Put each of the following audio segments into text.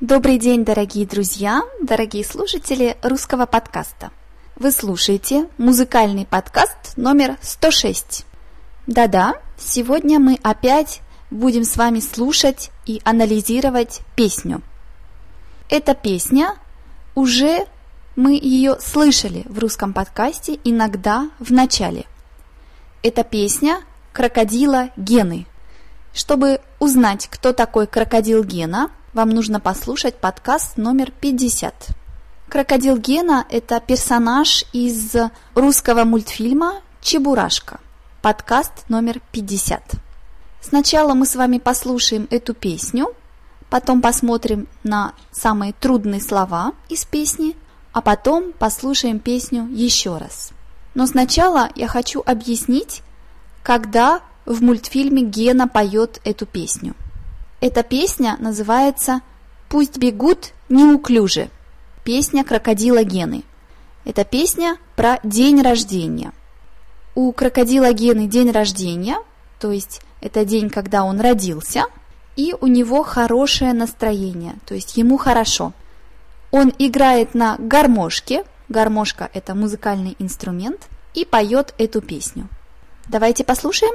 Добрый день, дорогие друзья, дорогие слушатели русского подкаста. Вы слушаете музыкальный подкаст номер 106. Да-да, сегодня мы опять будем с вами слушать и анализировать песню. Эта песня уже мы ее слышали в русском подкасте иногда в начале. Это песня крокодила Гены. Чтобы узнать, кто такой крокодил Гена, вам нужно послушать подкаст номер 50. Крокодил Гена – это персонаж из русского мультфильма «Чебурашка». Подкаст номер 50. Сначала мы с вами послушаем эту песню, потом посмотрим на самые трудные слова из песни, а потом послушаем песню еще раз. Но сначала я хочу объяснить, когда в мультфильме Гена поет эту песню. Эта песня называется «Пусть бегут неуклюже» – песня крокодила Гены. Это песня про день рождения. У крокодила Гены день рождения, то есть это день, когда он родился, и у него хорошее настроение, то есть ему хорошо. Он играет на гармошке, гармошка – это музыкальный инструмент, и поет эту песню. Давайте послушаем.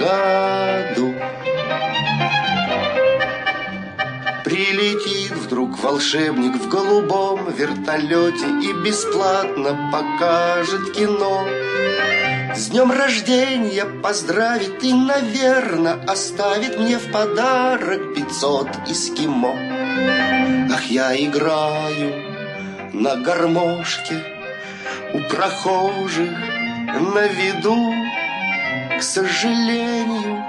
году. Прилетит вдруг волшебник в голубом вертолете И бесплатно покажет кино. С днем рождения поздравит и, наверное, Оставит мне в подарок пятьсот эскимо. Ах, я играю на гармошке у прохожих на виду к сожалению,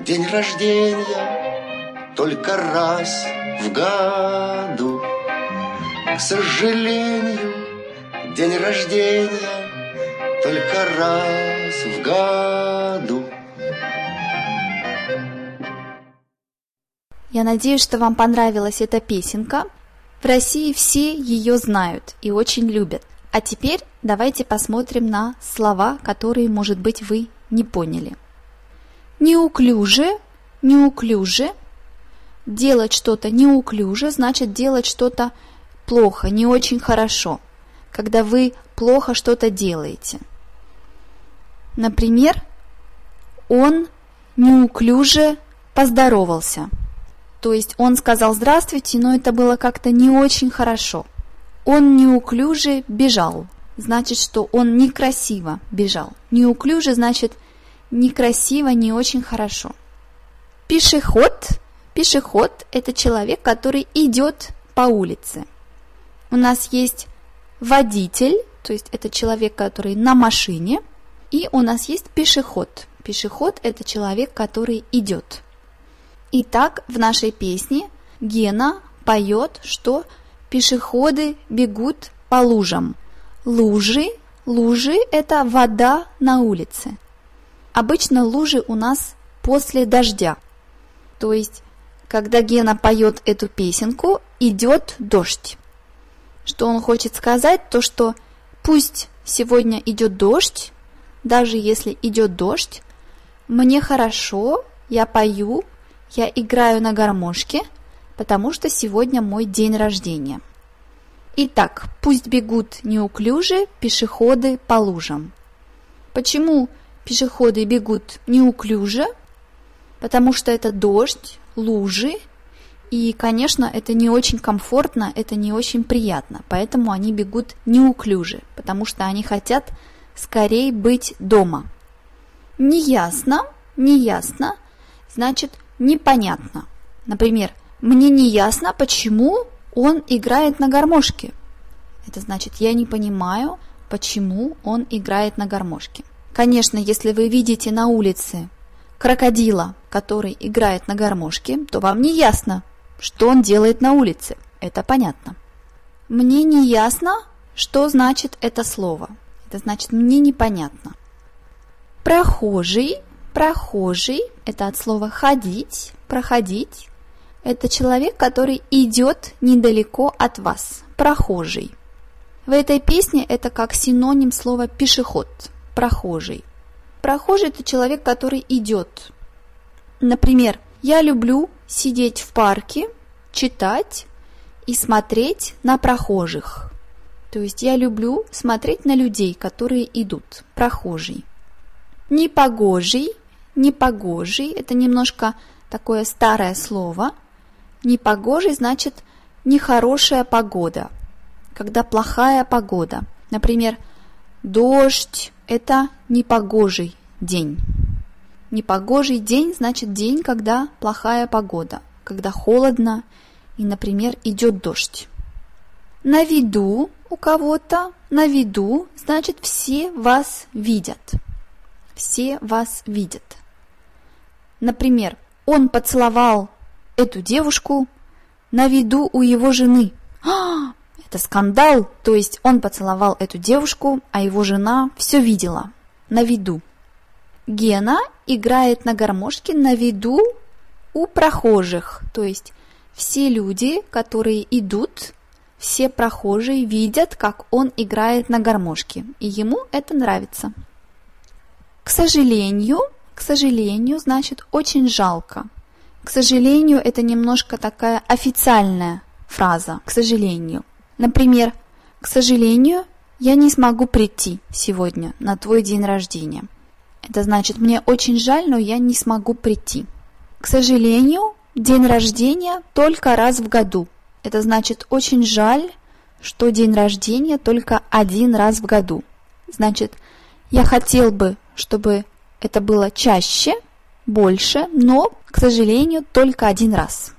день рождения только раз в году. К сожалению, день рождения только раз в году. Я надеюсь, что вам понравилась эта песенка. В России все ее знают и очень любят. А теперь давайте посмотрим на слова, которые, может быть, вы не поняли. Неуклюже, неуклюже. Делать что-то неуклюже значит делать что-то плохо, не очень хорошо, когда вы плохо что-то делаете. Например, он неуклюже поздоровался. То есть он сказал здравствуйте, но это было как-то не очень хорошо. Он неуклюже бежал значит, что он некрасиво бежал. Неуклюже значит некрасиво, не очень хорошо. Пешеход. Пешеход – это человек, который идет по улице. У нас есть водитель, то есть это человек, который на машине, и у нас есть пешеход. Пешеход – это человек, который идет. Итак, в нашей песне Гена поет, что пешеходы бегут по лужам – Лужи. Лужи – это вода на улице. Обычно лужи у нас после дождя. То есть, когда Гена поет эту песенку, идет дождь. Что он хочет сказать, то что пусть сегодня идет дождь, даже если идет дождь, мне хорошо, я пою, я играю на гармошке, потому что сегодня мой день рождения. Итак, пусть бегут неуклюже пешеходы по лужам. Почему пешеходы бегут неуклюже? Потому что это дождь, лужи, и, конечно, это не очень комфортно, это не очень приятно, поэтому они бегут неуклюже, потому что они хотят скорее быть дома. Неясно, неясно, значит непонятно. Например, мне не ясно, почему он играет на гармошке. Это значит, я не понимаю, почему он играет на гармошке. Конечно, если вы видите на улице крокодила, который играет на гармошке, то вам не ясно, что он делает на улице. Это понятно. Мне не ясно, что значит это слово. Это значит мне непонятно. Прохожий, прохожий, это от слова ходить, проходить. Это человек, который идет недалеко от вас, прохожий. В этой песне это как синоним слова пешеход, прохожий. Прохожий – это человек, который идет. Например, я люблю сидеть в парке, читать и смотреть на прохожих. То есть я люблю смотреть на людей, которые идут, прохожий. Непогожий, непогожий – это немножко такое старое слово. Непогожий значит нехорошая погода, когда плохая погода. Например, дождь, это непогожий день. Непогожий день значит день, когда плохая погода, когда холодно и, например, идет дождь. На виду у кого-то, на виду значит все вас видят. Все вас видят. Например, он поцеловал эту девушку на виду у его жены. А, это скандал, то есть он поцеловал эту девушку, а его жена все видела, на виду. Гена играет на гармошке на виду у прохожих, то есть все люди, которые идут, все прохожие видят, как он играет на гармошке, и ему это нравится. К сожалению, к сожалению, значит очень жалко. К сожалению, это немножко такая официальная фраза, к сожалению. Например, к сожалению, я не смогу прийти сегодня на твой день рождения. Это значит, мне очень жаль, но я не смогу прийти. К сожалению, день рождения только раз в году. Это значит, очень жаль, что день рождения только один раз в году. Значит, я хотел бы, чтобы это было чаще, больше, но, к сожалению, только один раз.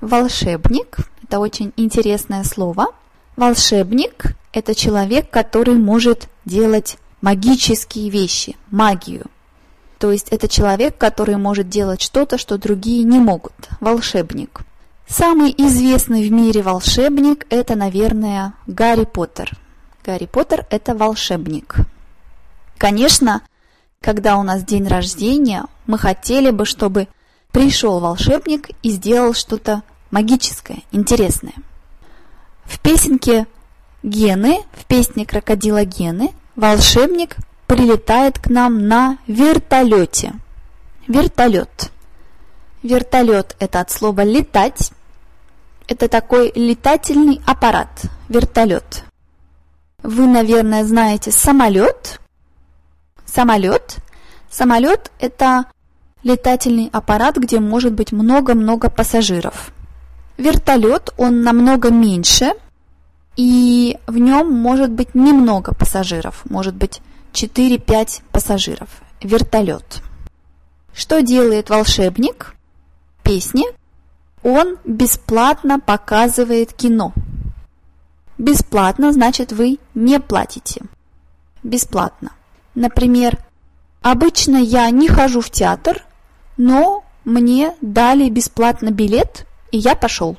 Волшебник – это очень интересное слово – Волшебник – это человек, который может делать магические вещи, магию. То есть это человек, который может делать что-то, что другие не могут. Волшебник. Самый известный в мире волшебник – это, наверное, Гарри Поттер. Гарри Поттер – это волшебник. Конечно, когда у нас день рождения, мы хотели бы, чтобы пришел волшебник и сделал что-то магическое, интересное. В песенке «Гены», в песне крокодила Гены, волшебник прилетает к нам на вертолете. Вертолет. Вертолет – это от слова «летать». Это такой летательный аппарат, вертолет. Вы, наверное, знаете самолет. Самолет. Самолет – это летательный аппарат, где может быть много-много пассажиров. Вертолет, он намного меньше, и в нем может быть немного пассажиров, может быть 4-5 пассажиров. Вертолет. Что делает волшебник? Песни. Он бесплатно показывает кино. Бесплатно значит вы не платите. Бесплатно. Например, обычно я не хожу в театр, но мне дали бесплатно билет, и я пошел.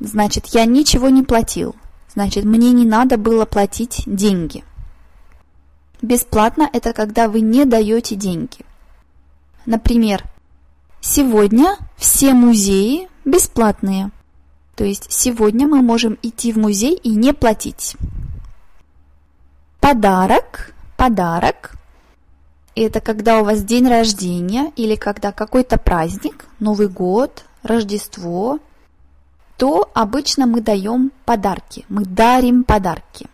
Значит, я ничего не платил. Значит, мне не надо было платить деньги. Бесплатно – это когда вы не даете деньги. Например, сегодня все музеи бесплатные. То есть сегодня мы можем идти в музей и не платить. Подарок, подарок – это когда у вас день рождения или когда какой-то праздник, Новый год, Рождество, то обычно мы даем подарки, мы дарим подарки.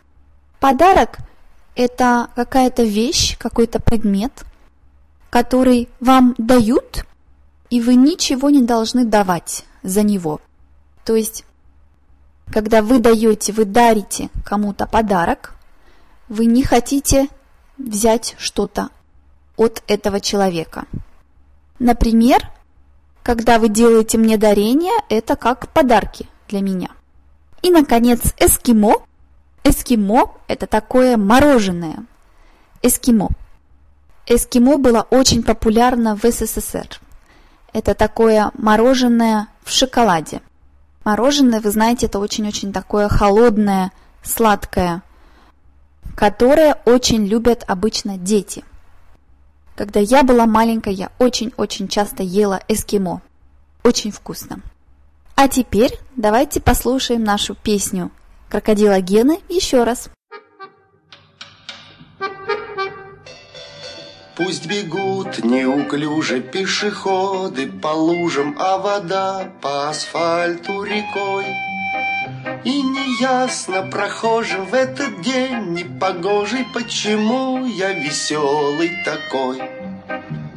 Подарок – это какая-то вещь, какой-то предмет, который вам дают, и вы ничего не должны давать за него. То есть, когда вы даете, вы дарите кому-то подарок, вы не хотите взять что-то от этого человека. Например, когда вы делаете мне дарение, это как подарки для меня. И, наконец, эскимо. Эскимо – это такое мороженое. Эскимо. Эскимо было очень популярно в СССР. Это такое мороженое в шоколаде. Мороженое, вы знаете, это очень-очень такое холодное, сладкое, которое очень любят обычно дети. Когда я была маленькая, я очень-очень часто ела эскимо. Очень вкусно. А теперь давайте послушаем нашу песню «Крокодила Гены» еще раз. Пусть бегут неуклюже пешеходы по лужам, а вода по асфальту рекой. И неясно прохожим в этот день непогожий, почему я веселый такой.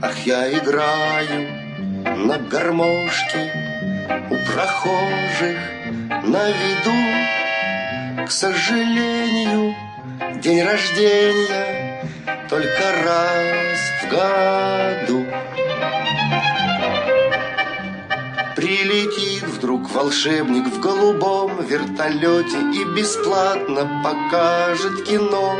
Ах, я играю на гармошке у прохожих на виду. К сожалению, день рождения только раз в году. Прилетит вдруг волшебник в голубом вертолете И бесплатно покажет кино.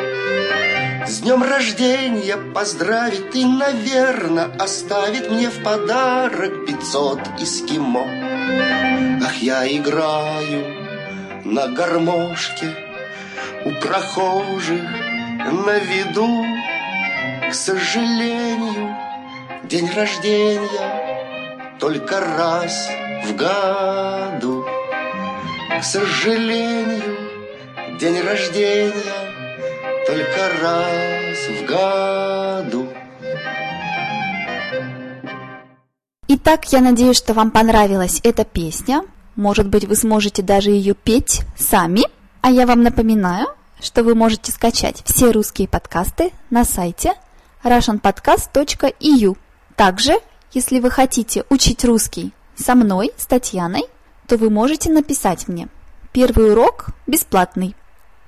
С днем рождения поздравит и, наверное, Оставит мне в подарок пятьсот эскимо. Ах, я играю на гармошке у прохожих на виду к сожалению, день рождения только раз в году. К сожалению, день рождения только раз в году. Итак, я надеюсь, что вам понравилась эта песня. Может быть, вы сможете даже ее петь сами. А я вам напоминаю, что вы можете скачать все русские подкасты на сайте russianpodcast.eu. Также, если вы хотите учить русский со мной, с Татьяной, то вы можете написать мне. Первый урок бесплатный.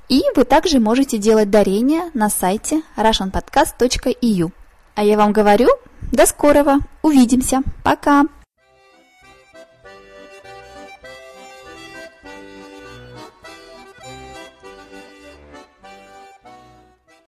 И вы также можете делать дарения на сайте russianpodcast.eu. А я вам говорю, до скорого, увидимся, пока!